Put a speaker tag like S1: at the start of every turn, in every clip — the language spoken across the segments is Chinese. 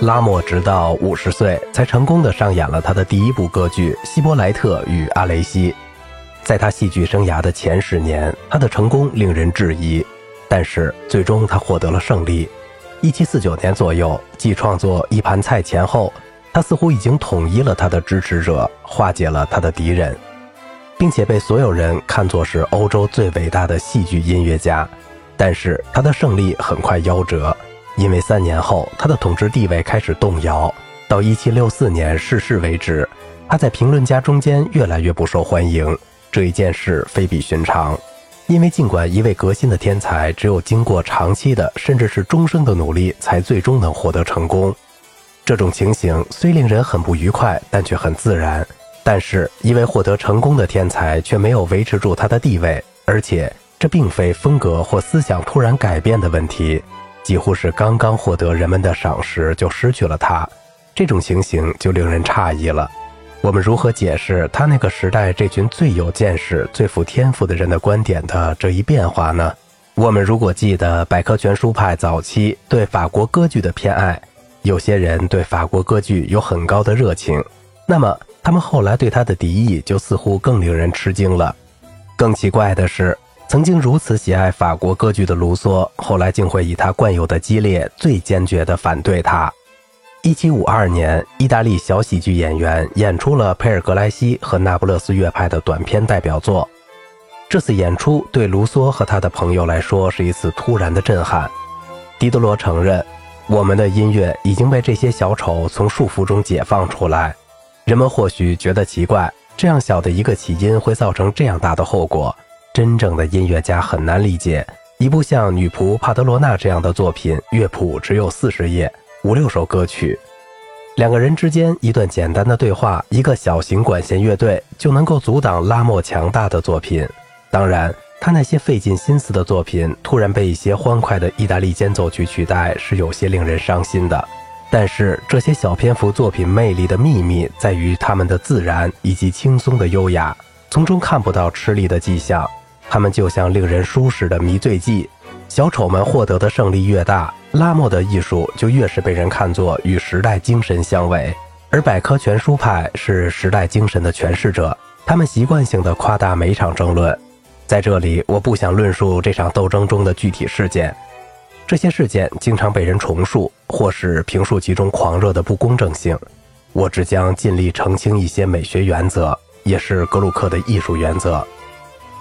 S1: 拉莫直到五十岁才成功的上演了他的第一部歌剧《希伯莱特与阿雷西》。在他戏剧生涯的前十年，他的成功令人质疑，但是最终他获得了胜利。一七四九年左右，继创作《一盘菜》前后，他似乎已经统一了他的支持者，化解了他的敌人，并且被所有人看作是欧洲最伟大的戏剧音乐家。但是他的胜利很快夭折。因为三年后，他的统治地位开始动摇，到1764年逝世为止，他在评论家中间越来越不受欢迎。这一件事非比寻常，因为尽管一位革新的天才只有经过长期的，甚至是终生的努力，才最终能获得成功，这种情形虽令人很不愉快，但却很自然。但是，一位获得成功的天才却没有维持住他的地位，而且这并非风格或思想突然改变的问题。几乎是刚刚获得人们的赏识就失去了他，这种情形就令人诧异了。我们如何解释他那个时代这群最有见识、最富天赋的人的观点的这一变化呢？我们如果记得百科全书派早期对法国歌剧的偏爱，有些人对法国歌剧有很高的热情，那么他们后来对他的敌意就似乎更令人吃惊了。更奇怪的是。曾经如此喜爱法国歌剧的卢梭，后来竟会以他惯有的激烈、最坚决地反对他。一七五二年，意大利小喜剧演员演出了佩尔格莱西和那不勒斯乐派的短篇代表作。这次演出对卢梭和他的朋友来说是一次突然的震撼。狄德罗承认，我们的音乐已经被这些小丑从束缚中解放出来。人们或许觉得奇怪，这样小的一个起因会造成这样大的后果。真正的音乐家很难理解一部像《女仆帕德罗娜》这样的作品，乐谱只有四十页，五六首歌曲，两个人之间一段简单的对话，一个小型管弦乐队就能够阻挡拉莫强大的作品。当然，他那些费尽心思的作品突然被一些欢快的意大利间奏曲取代，是有些令人伤心的。但是，这些小篇幅作品魅力的秘密在于他们的自然以及轻松的优雅，从中看不到吃力的迹象。他们就像令人舒适的迷醉剂，小丑们获得的胜利越大，拉莫的艺术就越是被人看作与时代精神相违。而百科全书派是时代精神的诠释者，他们习惯性的夸大每场争论。在这里，我不想论述这场斗争中的具体事件，这些事件经常被人重述，或是评述其中狂热的不公正性。我只将尽力澄清一些美学原则，也是格鲁克的艺术原则。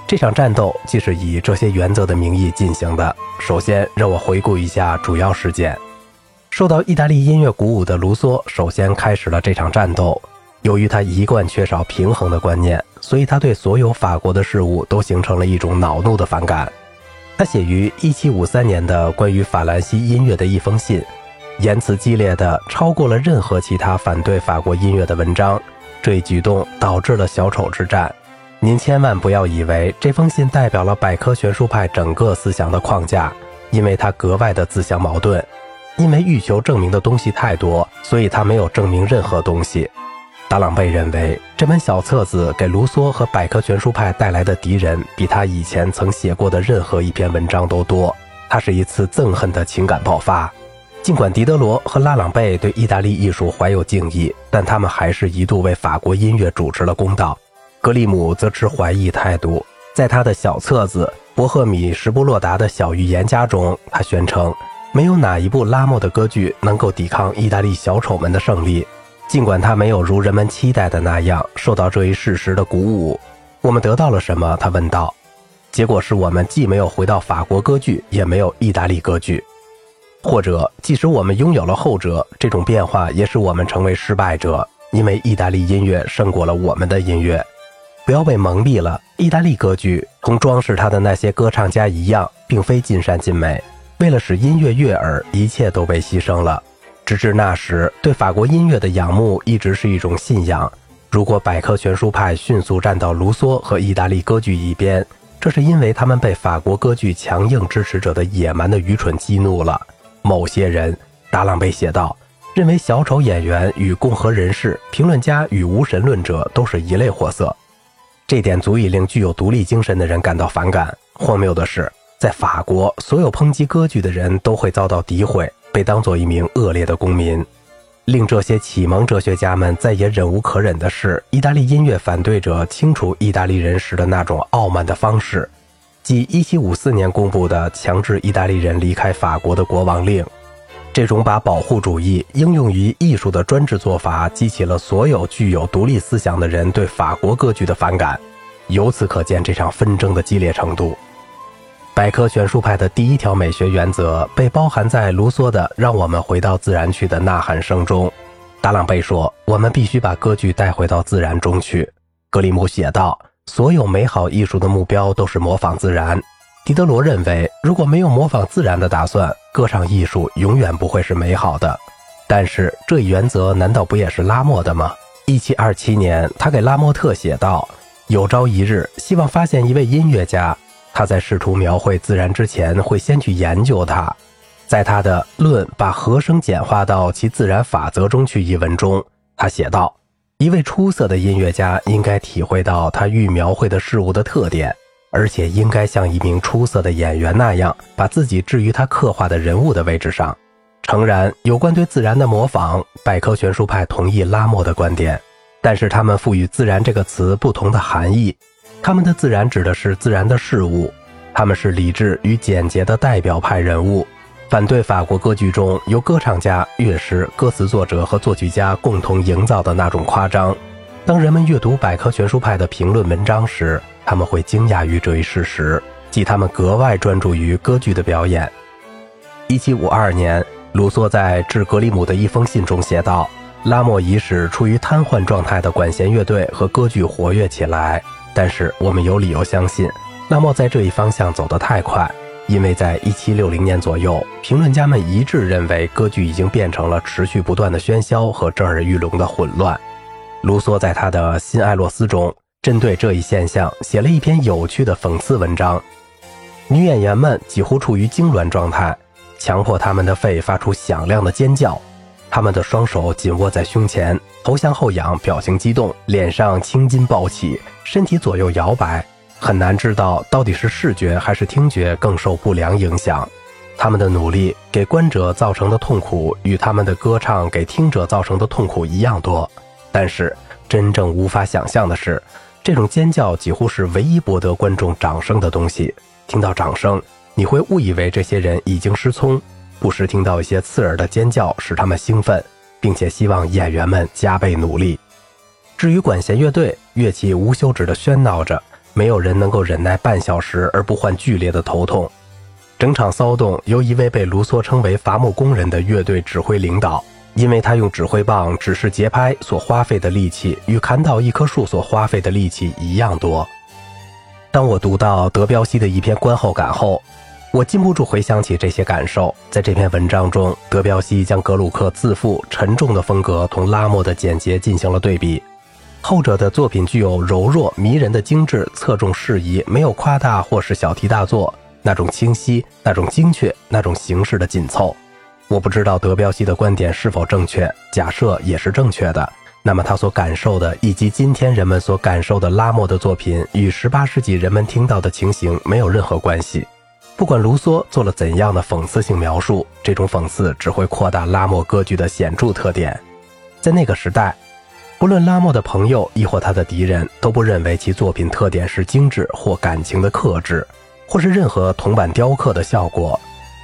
S1: 这场战斗既是以这些原则的名义进行的。首先，让我回顾一下主要事件。受到意大利音乐鼓舞的卢梭首先开始了这场战斗。由于他一贯缺少平衡的观念，所以他对所有法国的事物都形成了一种恼怒的反感。他写于1753年的关于法兰西音乐的一封信，言辞激烈的超过了任何其他反对法国音乐的文章。这一举动导致了小丑之战。您千万不要以为这封信代表了百科全书派整个思想的框架，因为它格外的自相矛盾。因为欲求证明的东西太多，所以他没有证明任何东西。达朗贝认为这本小册子给卢梭和百科全书派带来的敌人比他以前曾写过的任何一篇文章都多。它是一次憎恨的情感爆发。尽管狄德罗和拉朗贝对意大利艺术怀有敬意，但他们还是一度为法国音乐主持了公道。格里姆则持怀疑态度，在他的小册子《博赫米什布洛达的小预言家》中，他宣称没有哪一部拉莫的歌剧能够抵抗意大利小丑们的胜利。尽管他没有如人们期待的那样受到这一事实的鼓舞，我们得到了什么？他问道。结果是我们既没有回到法国歌剧，也没有意大利歌剧。或者，即使我们拥有了后者，这种变化也使我们成为失败者，因为意大利音乐胜过了我们的音乐。不要被蒙蔽了。意大利歌剧同装饰它的那些歌唱家一样，并非尽善尽美。为了使音乐悦耳，一切都被牺牲了。直至那时，对法国音乐的仰慕一直是一种信仰。如果百科全书派迅速站到卢梭和意大利歌剧一边，这是因为他们被法国歌剧强硬支持者的野蛮的愚蠢激怒了。某些人，达朗贝写道，认为小丑演员与共和人士、评论家与无神论者都是一类货色。这点足以令具有独立精神的人感到反感。荒谬的是，在法国，所有抨击歌剧的人都会遭到诋毁，被当作一名恶劣的公民。令这些启蒙哲学家们再也忍无可忍的是，意大利音乐反对者清除意大利人时的那种傲慢的方式，即1754年公布的强制意大利人离开法国的国王令。这种把保护主义应用于艺术的专制做法，激起了所有具有独立思想的人对法国歌剧的反感。由此可见这场纷争的激烈程度。百科全书派的第一条美学原则被包含在卢梭的“让我们回到自然去”的呐喊声中。达朗贝说：“我们必须把歌剧带回到自然中去。”格里姆写道：“所有美好艺术的目标都是模仿自然。”狄德罗认为，如果没有模仿自然的打算，歌唱艺术永远不会是美好的。但是，这一原则难道不也是拉莫的吗？1727年，他给拉莫特写道：“有朝一日，希望发现一位音乐家。”他在试图描绘自然之前，会先去研究它。在他的《论把和声简化到其自然法则中去》一文中，他写道：“一位出色的音乐家应该体会到他欲描绘的事物的特点，而且应该像一名出色的演员那样，把自己置于他刻画的人物的位置上。”诚然，有关对自然的模仿，百科全书派同意拉莫的观点，但是他们赋予“自然”这个词不同的含义。他们的自然指的是自然的事物，他们是理智与简洁的代表派人物，反对法国歌剧中由歌唱家、乐师、歌词作者和作曲家共同营造的那种夸张。当人们阅读百科全书派的评论文章时，他们会惊讶于这一事实，即他们格外专注于歌剧的表演。一七五二年，卢梭在致格里姆的一封信中写道：“拉莫已使处于瘫痪状态的管弦乐队和歌剧活跃起来。”但是我们有理由相信，拉莫在这一方向走得太快，因为在1760年左右，评论家们一致认为歌剧已经变成了持续不断的喧嚣和震耳欲聋的混乱。卢梭在他的《新爱洛斯》中，针对这一现象写了一篇有趣的讽刺文章。女演员们几乎处于痉挛状态，强迫他们的肺发出响亮的尖叫。他们的双手紧握在胸前，头向后仰，表情激动，脸上青筋暴起，身体左右摇摆，很难知道到底是视觉还是听觉更受不良影响。他们的努力给观者造成的痛苦与他们的歌唱给听者造成的痛苦一样多。但是真正无法想象的是，这种尖叫几乎是唯一博得观众掌声的东西。听到掌声，你会误以为这些人已经失聪。不时听到一些刺耳的尖叫，使他们兴奋，并且希望演员们加倍努力。至于管弦乐队，乐器无休止地喧闹着，没有人能够忍耐半小时而不患剧烈的头痛。整场骚动由一位被卢梭称为“伐木工人”的乐队指挥领导，因为他用指挥棒指示节拍所花费的力气与砍倒一棵树所花费的力气一样多。当我读到德彪西的一篇观后感后，我禁不住回想起这些感受。在这篇文章中，德彪西将格鲁克自负、沉重的风格同拉莫的简洁进行了对比。后者的作品具有柔弱、迷人的精致，侧重事宜，没有夸大或是小题大做，那种清晰、那种精确、那种形式的紧凑。我不知道德彪西的观点是否正确，假设也是正确的，那么他所感受的，以及今天人们所感受的拉莫的作品，与18世纪人们听到的情形没有任何关系。不管卢梭做了怎样的讽刺性描述，这种讽刺只会扩大拉莫歌剧的显著特点。在那个时代，不论拉莫的朋友亦或他的敌人，都不认为其作品特点是精致或感情的克制，或是任何铜板雕刻的效果。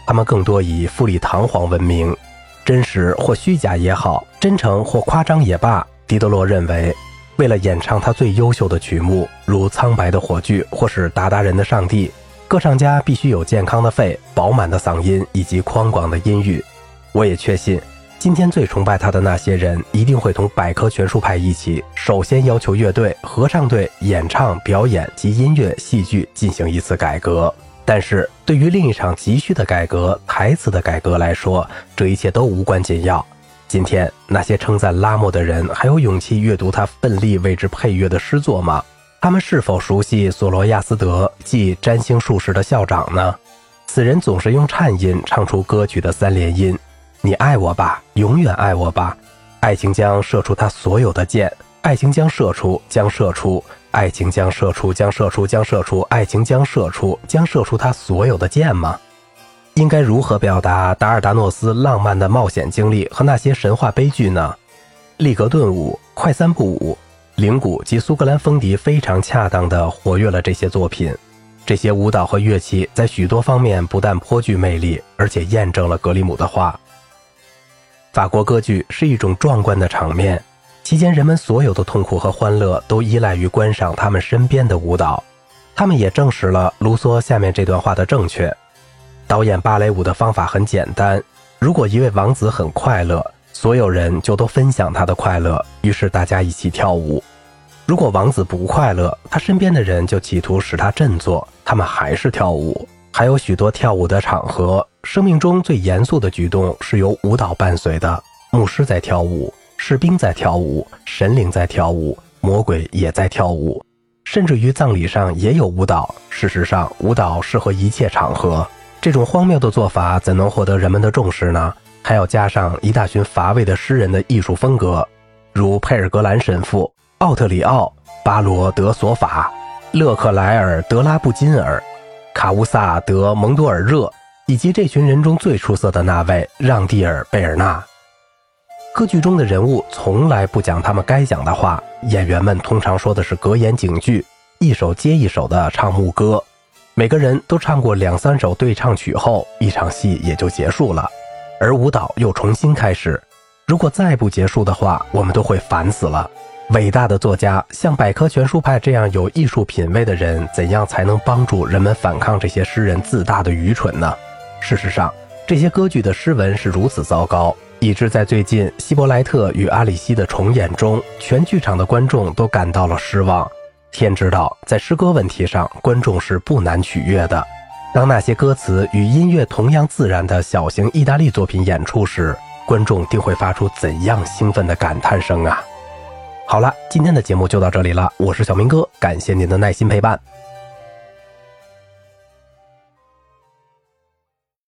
S1: 他们更多以富丽堂皇闻名，真实或虚假也好，真诚或夸张也罢。狄德罗认为，为了演唱他最优秀的曲目，如《苍白的火炬》或是《达达人的上帝》。歌唱家必须有健康的肺、饱满的嗓音以及宽广的音域。我也确信，今天最崇拜他的那些人一定会同百科全书派一起，首先要求乐队、合唱队演唱、表演及音乐、戏剧进行一次改革。但是对于另一场急需的改革——台词的改革来说，这一切都无关紧要。今天那些称赞拉莫的人还有勇气阅读他奋力为之配乐的诗作吗？他们是否熟悉索罗亚斯德，即占星术士的校长呢？此人总是用颤音唱出歌曲的三连音：“你爱我吧，永远爱我吧。”爱情将射出他所有的箭，爱情将射出，将射出，爱情将射出，将射出，将射出，爱情将射出，将射出他所有的箭吗？应该如何表达达尔达诺斯浪漫的冒险经历和那些神话悲剧呢？利格顿舞、快三步舞、铃鼓及苏格兰风笛非常恰当地活跃了这些作品。这些舞蹈和乐器在许多方面不但颇具魅力，而且验证了格里姆的话：法国歌剧是一种壮观的场面，期间人们所有的痛苦和欢乐都依赖于观赏他们身边的舞蹈。他们也证实了卢梭下面这段话的正确。导演芭蕾舞的方法很简单：如果一位王子很快乐，所有人就都分享他的快乐，于是大家一起跳舞；如果王子不快乐，他身边的人就企图使他振作，他们还是跳舞。还有许多跳舞的场合，生命中最严肃的举动是由舞蹈伴随的。牧师在跳舞，士兵在跳舞，神灵在跳舞，魔鬼也在跳舞。甚至于葬礼上也有舞蹈。事实上，舞蹈适合一切场合。这种荒谬的做法怎能获得人们的重视呢？还要加上一大群乏味的诗人的艺术风格，如佩尔格兰神父、奥特里奥、巴罗德索法、勒克莱尔德拉布金尔、卡乌萨德蒙多尔热，以及这群人中最出色的那位让蒂尔贝尔纳。歌剧中的人物从来不讲他们该讲的话，演员们通常说的是格言警句，一首接一首的唱牧歌。每个人都唱过两三首对唱曲后，一场戏也就结束了，而舞蹈又重新开始。如果再不结束的话，我们都会烦死了。伟大的作家像百科全书派这样有艺术品味的人，怎样才能帮助人们反抗这些诗人自大的愚蠢呢？事实上，这些歌剧的诗文是如此糟糕。以致在最近希伯莱特与阿里西的重演中，全剧场的观众都感到了失望。天知道，在诗歌问题上，观众是不难取悦的。当那些歌词与音乐同样自然的小型意大利作品演出时，观众定会发出怎样兴奋的感叹声啊！好了，今天的节目就到这里了，我是小明哥，感谢您的耐心陪伴。